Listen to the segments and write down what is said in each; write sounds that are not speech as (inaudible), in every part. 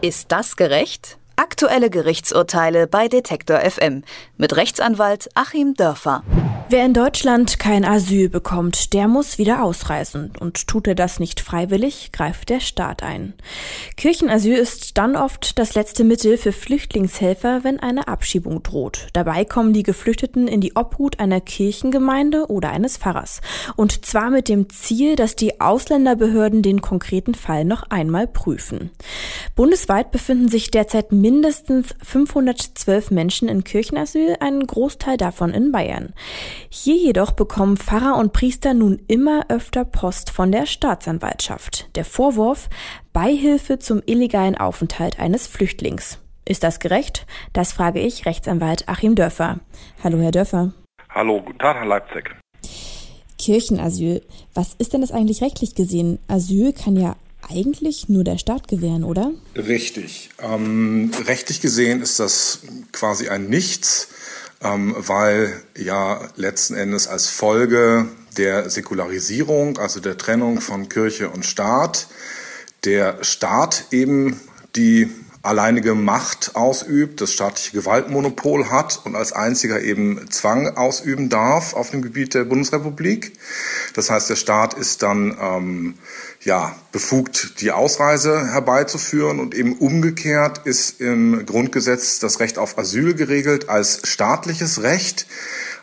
Ist das gerecht? Aktuelle Gerichtsurteile bei Detektor FM mit Rechtsanwalt Achim Dörfer. Wer in Deutschland kein Asyl bekommt, der muss wieder ausreisen. Und tut er das nicht freiwillig, greift der Staat ein. Kirchenasyl ist dann oft das letzte Mittel für Flüchtlingshelfer, wenn eine Abschiebung droht. Dabei kommen die Geflüchteten in die Obhut einer Kirchengemeinde oder eines Pfarrers. Und zwar mit dem Ziel, dass die Ausländerbehörden den konkreten Fall noch einmal prüfen. Bundesweit befinden sich derzeit mindestens 512 Menschen in Kirchenasyl, ein Großteil davon in Bayern. Hier jedoch bekommen Pfarrer und Priester nun immer öfter Post von der Staatsanwaltschaft. Der Vorwurf Beihilfe zum illegalen Aufenthalt eines Flüchtlings. Ist das gerecht? Das frage ich Rechtsanwalt Achim Dörfer. Hallo, Herr Dörfer. Hallo, guten Tag, Herr Leipzig. Kirchenasyl. Was ist denn das eigentlich rechtlich gesehen? Asyl kann ja eigentlich nur der Staat gewähren, oder? Richtig. Ähm, rechtlich gesehen ist das quasi ein Nichts ähm, weil ja letzten Endes als Folge der Säkularisierung, also der Trennung von Kirche und Staat, der Staat eben die alleinige Macht ausübt, das staatliche Gewaltmonopol hat und als einziger eben Zwang ausüben darf auf dem Gebiet der Bundesrepublik. Das heißt, der Staat ist dann ähm, ja, befugt, die Ausreise herbeizuführen und eben umgekehrt ist im Grundgesetz das Recht auf Asyl geregelt als staatliches Recht.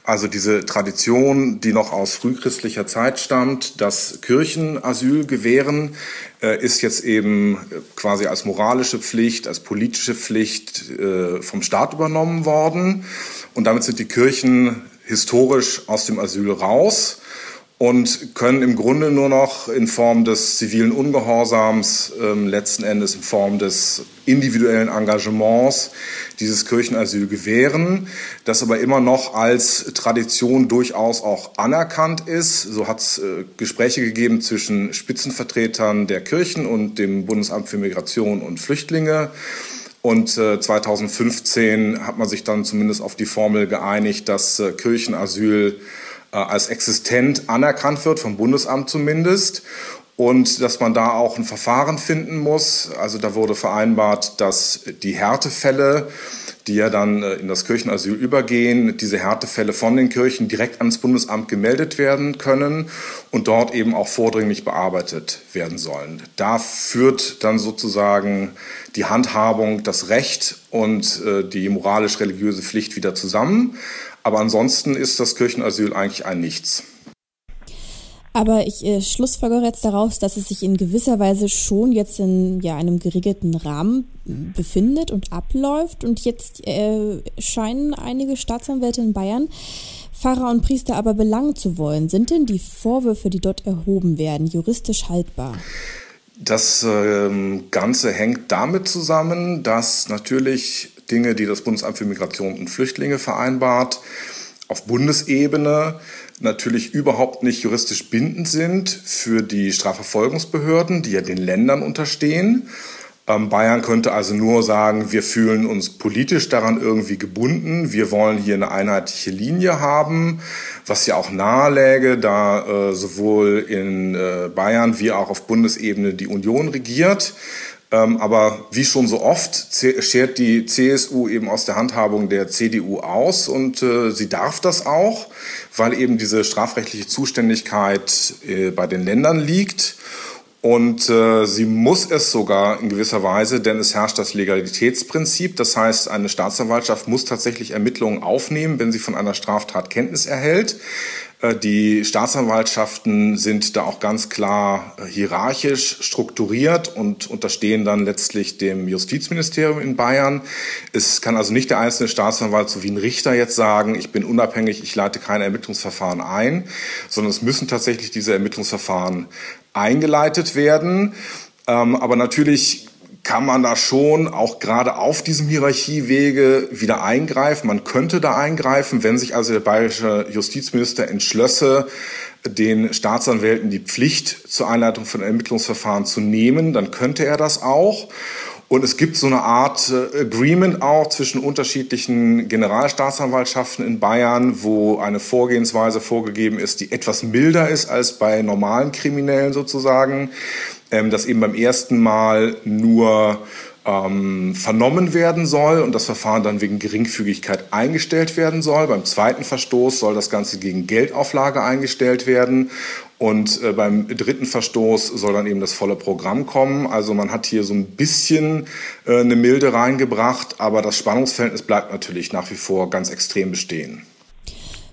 Also diese Tradition, die noch aus frühchristlicher Zeit stammt, dass Kirchen Asyl gewähren, äh, ist jetzt eben quasi als moralische Pflicht, als politische Pflicht äh, vom Staat übernommen worden. Und damit sind die Kirchen historisch aus dem Asyl raus und können im Grunde nur noch in Form des zivilen Ungehorsams, ähm, letzten Endes in Form des individuellen Engagements dieses Kirchenasyl gewähren, das aber immer noch als Tradition durchaus auch anerkannt ist. So hat es äh, Gespräche gegeben zwischen Spitzenvertretern der Kirchen und dem Bundesamt für Migration und Flüchtlinge. Und äh, 2015 hat man sich dann zumindest auf die Formel geeinigt, dass äh, Kirchenasyl äh, als existent anerkannt wird, vom Bundesamt zumindest. Und dass man da auch ein Verfahren finden muss. Also da wurde vereinbart, dass die Härtefälle, die ja dann äh, in das Kirchenasyl übergehen, diese Härtefälle von den Kirchen direkt ans Bundesamt gemeldet werden können und dort eben auch vordringlich bearbeitet werden sollen. Da führt dann sozusagen die Handhabung, das Recht und äh, die moralisch-religiöse Pflicht wieder zusammen. Aber ansonsten ist das Kirchenasyl eigentlich ein Nichts. Aber ich äh, schlussfolgere jetzt daraus, dass es sich in gewisser Weise schon jetzt in ja, einem geregelten Rahmen befindet und abläuft. Und jetzt äh, scheinen einige Staatsanwälte in Bayern Pfarrer und Priester aber belangen zu wollen. Sind denn die Vorwürfe, die dort erhoben werden, juristisch haltbar? Das ähm, Ganze hängt damit zusammen, dass natürlich Dinge, die das Bundesamt für Migration und Flüchtlinge vereinbart, auf Bundesebene natürlich überhaupt nicht juristisch bindend sind für die Strafverfolgungsbehörden, die ja den Ländern unterstehen. Ähm, Bayern könnte also nur sagen, wir fühlen uns politisch daran irgendwie gebunden, wir wollen hier eine einheitliche Linie haben, was ja auch naheläge, da äh, sowohl in äh, Bayern wie auch auf Bundesebene die Union regiert. Ähm, aber wie schon so oft schert die CSU eben aus der Handhabung der CDU aus und äh, sie darf das auch, weil eben diese strafrechtliche Zuständigkeit äh, bei den Ländern liegt. Und äh, sie muss es sogar in gewisser Weise, denn es herrscht das Legalitätsprinzip. Das heißt, eine Staatsanwaltschaft muss tatsächlich Ermittlungen aufnehmen, wenn sie von einer Straftat Kenntnis erhält. Äh, die Staatsanwaltschaften sind da auch ganz klar äh, hierarchisch strukturiert und unterstehen dann letztlich dem Justizministerium in Bayern. Es kann also nicht der einzelne Staatsanwalt so wie ein Richter jetzt sagen, ich bin unabhängig, ich leite keine Ermittlungsverfahren ein, sondern es müssen tatsächlich diese Ermittlungsverfahren eingeleitet werden. Ähm, aber natürlich kann man da schon auch gerade auf diesem Hierarchiewege wieder eingreifen. Man könnte da eingreifen, wenn sich also der bayerische Justizminister entschlösse, den Staatsanwälten die Pflicht zur Einleitung von Ermittlungsverfahren zu nehmen, dann könnte er das auch. Und es gibt so eine Art äh, Agreement auch zwischen unterschiedlichen Generalstaatsanwaltschaften in Bayern, wo eine Vorgehensweise vorgegeben ist, die etwas milder ist als bei normalen Kriminellen sozusagen. Ähm, dass eben beim ersten Mal nur ähm, vernommen werden soll und das Verfahren dann wegen Geringfügigkeit eingestellt werden soll. Beim zweiten Verstoß soll das Ganze gegen Geldauflage eingestellt werden und äh, beim dritten Verstoß soll dann eben das volle Programm kommen. Also man hat hier so ein bisschen äh, eine Milde reingebracht, aber das Spannungsverhältnis bleibt natürlich nach wie vor ganz extrem bestehen.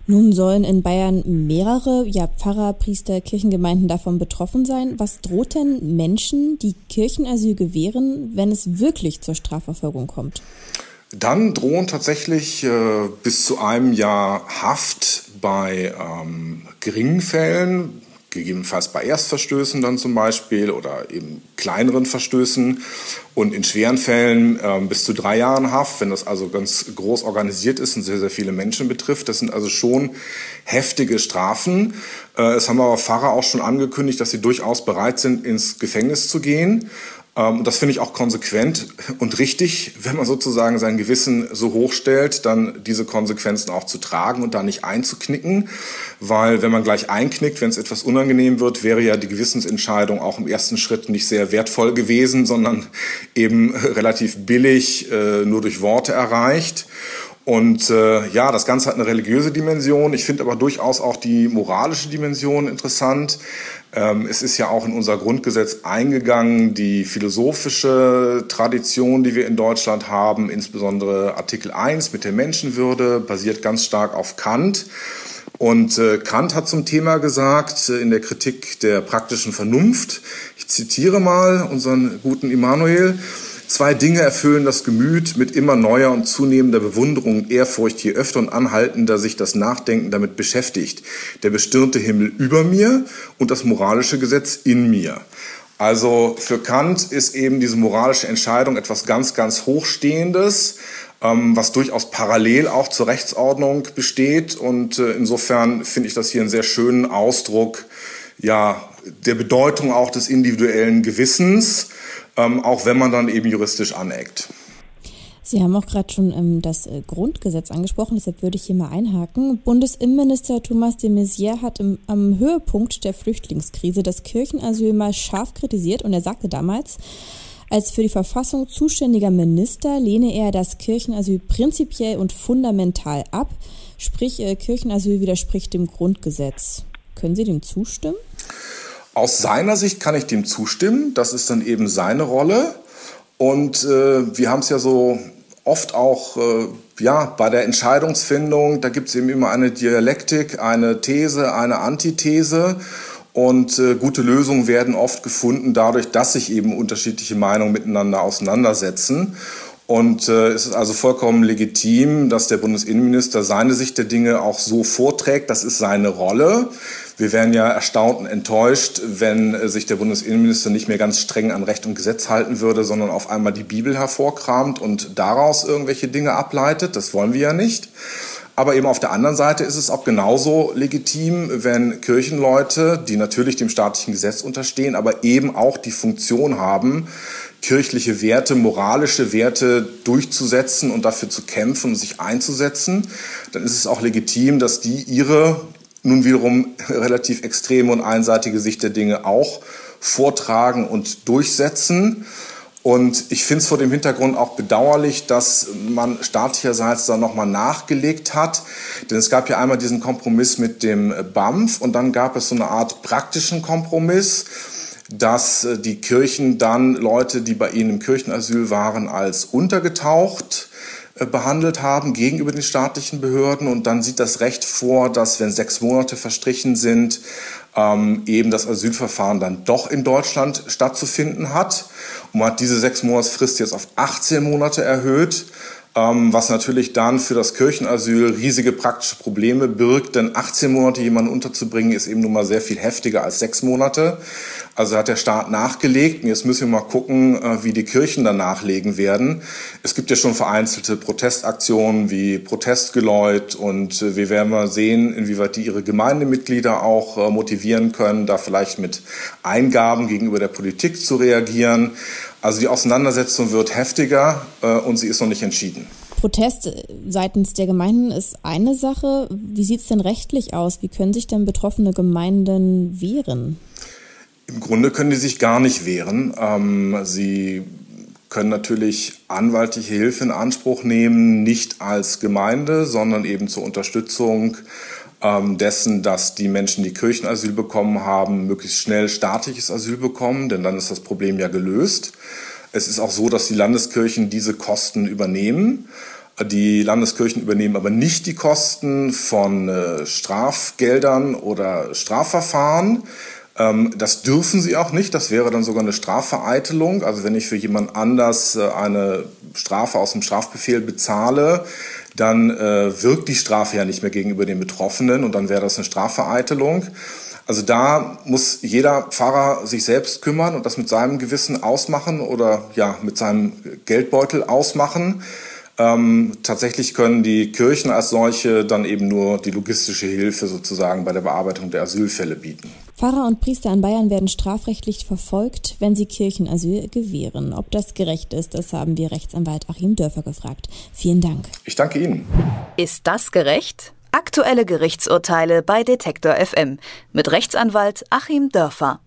Nun sollen in Bayern mehrere ja, Pfarrer, Priester, Kirchengemeinden davon betroffen sein. Was droht denn Menschen, die Kirchenasyl gewähren, wenn es wirklich zur Strafverfolgung kommt? Dann drohen tatsächlich äh, bis zu einem Jahr Haft bei ähm, geringen Fällen, gegebenenfalls bei Erstverstößen dann zum Beispiel oder eben kleineren Verstößen und in schweren Fällen äh, bis zu drei Jahren Haft, wenn das also ganz groß organisiert ist und sehr, sehr viele Menschen betrifft. Das sind also schon heftige Strafen. Äh, es haben aber Pfarrer auch schon angekündigt, dass sie durchaus bereit sind, ins Gefängnis zu gehen. Ähm, das finde ich auch konsequent und richtig, wenn man sozusagen sein Gewissen so hoch stellt, dann diese Konsequenzen auch zu tragen und da nicht einzuknicken. Weil wenn man gleich einknickt, wenn es etwas unangenehm wird, wäre ja die Gewissensentscheidung auch im ersten Schritt nicht sehr wertvoll gewesen, sondern eben (laughs) relativ billig äh, nur durch Worte erreicht. Und äh, ja, das Ganze hat eine religiöse Dimension. Ich finde aber durchaus auch die moralische Dimension interessant. Ähm, es ist ja auch in unser Grundgesetz eingegangen, die philosophische Tradition, die wir in Deutschland haben, insbesondere Artikel 1 mit der Menschenwürde, basiert ganz stark auf Kant. Und äh, Kant hat zum Thema gesagt, äh, in der Kritik der praktischen Vernunft, ich zitiere mal unseren guten Immanuel, Zwei Dinge erfüllen das Gemüt mit immer neuer und zunehmender Bewunderung und Ehrfurcht, je öfter und anhaltender sich das Nachdenken damit beschäftigt. Der bestirnte Himmel über mir und das moralische Gesetz in mir. Also für Kant ist eben diese moralische Entscheidung etwas ganz, ganz Hochstehendes, ähm, was durchaus parallel auch zur Rechtsordnung besteht. Und äh, insofern finde ich das hier einen sehr schönen Ausdruck ja, der Bedeutung auch des individuellen Gewissens ähm, auch wenn man dann eben juristisch aneckt. Sie haben auch gerade schon ähm, das äh, Grundgesetz angesprochen, deshalb würde ich hier mal einhaken. Bundesinnenminister Thomas de Maizière hat im, am Höhepunkt der Flüchtlingskrise das Kirchenasyl mal scharf kritisiert und er sagte damals, als für die Verfassung zuständiger Minister lehne er das Kirchenasyl prinzipiell und fundamental ab, sprich äh, Kirchenasyl widerspricht dem Grundgesetz. Können Sie dem zustimmen? Aus seiner Sicht kann ich dem zustimmen. Das ist dann eben seine Rolle. Und äh, wir haben es ja so oft auch äh, ja, bei der Entscheidungsfindung, da gibt es eben immer eine Dialektik, eine These, eine Antithese. Und äh, gute Lösungen werden oft gefunden dadurch, dass sich eben unterschiedliche Meinungen miteinander auseinandersetzen. Und äh, es ist also vollkommen legitim, dass der Bundesinnenminister seine Sicht der Dinge auch so vorträgt. Das ist seine Rolle. Wir wären ja erstaunt und enttäuscht, wenn äh, sich der Bundesinnenminister nicht mehr ganz streng an Recht und Gesetz halten würde, sondern auf einmal die Bibel hervorkramt und daraus irgendwelche Dinge ableitet. Das wollen wir ja nicht. Aber eben auf der anderen Seite ist es auch genauso legitim, wenn Kirchenleute, die natürlich dem staatlichen Gesetz unterstehen, aber eben auch die Funktion haben, kirchliche Werte, moralische Werte durchzusetzen und dafür zu kämpfen und sich einzusetzen, dann ist es auch legitim, dass die ihre nun wiederum relativ extreme und einseitige Sicht der Dinge auch vortragen und durchsetzen. Und ich finde es vor dem Hintergrund auch bedauerlich, dass man staatlicherseits da nochmal nachgelegt hat. Denn es gab ja einmal diesen Kompromiss mit dem BAMF und dann gab es so eine Art praktischen Kompromiss, dass äh, die Kirchen dann Leute, die bei ihnen im Kirchenasyl waren, als untergetaucht behandelt haben gegenüber den staatlichen Behörden. Und dann sieht das Recht vor, dass wenn sechs Monate verstrichen sind, ähm, eben das Asylverfahren dann doch in Deutschland stattzufinden hat. Und man hat diese sechs Monatsfrist jetzt auf 18 Monate erhöht. Ähm, was natürlich dann für das Kirchenasyl riesige praktische Probleme birgt, denn 18 Monate jemanden unterzubringen ist eben nun mal sehr viel heftiger als sechs Monate. Also hat der Staat nachgelegt. Jetzt müssen wir mal gucken, äh, wie die Kirchen dann nachlegen werden. Es gibt ja schon vereinzelte Protestaktionen wie Protestgeläut und äh, wir werden mal sehen, inwieweit die ihre Gemeindemitglieder auch äh, motivieren können, da vielleicht mit Eingaben gegenüber der Politik zu reagieren. Also die Auseinandersetzung wird heftiger und sie ist noch nicht entschieden. Protest seitens der Gemeinden ist eine Sache. Wie sieht es denn rechtlich aus? Wie können sich denn betroffene Gemeinden wehren? Im Grunde können die sich gar nicht wehren. Ähm, sie können natürlich anwaltliche Hilfe in Anspruch nehmen, nicht als Gemeinde, sondern eben zur Unterstützung ähm, dessen, dass die Menschen, die Kirchenasyl bekommen haben, möglichst schnell staatliches Asyl bekommen, denn dann ist das Problem ja gelöst. Es ist auch so, dass die Landeskirchen diese Kosten übernehmen. Die Landeskirchen übernehmen aber nicht die Kosten von äh, Strafgeldern oder Strafverfahren. Ähm, das dürfen sie auch nicht. Das wäre dann sogar eine Strafvereitelung. Also wenn ich für jemand anders äh, eine Strafe aus dem Strafbefehl bezahle, dann äh, wirkt die Strafe ja nicht mehr gegenüber den Betroffenen und dann wäre das eine Strafvereitelung. Also da muss jeder Pfarrer sich selbst kümmern und das mit seinem Gewissen ausmachen oder ja mit seinem Geldbeutel ausmachen. Ähm, tatsächlich können die Kirchen als solche dann eben nur die logistische Hilfe sozusagen bei der Bearbeitung der Asylfälle bieten. Pfarrer und Priester in Bayern werden strafrechtlich verfolgt, wenn sie Kirchenasyl gewähren. Ob das gerecht ist, das haben wir Rechtsanwalt Achim Dörfer gefragt. Vielen Dank. Ich danke Ihnen. Ist das gerecht? Aktuelle Gerichtsurteile bei Detektor FM mit Rechtsanwalt Achim Dörfer.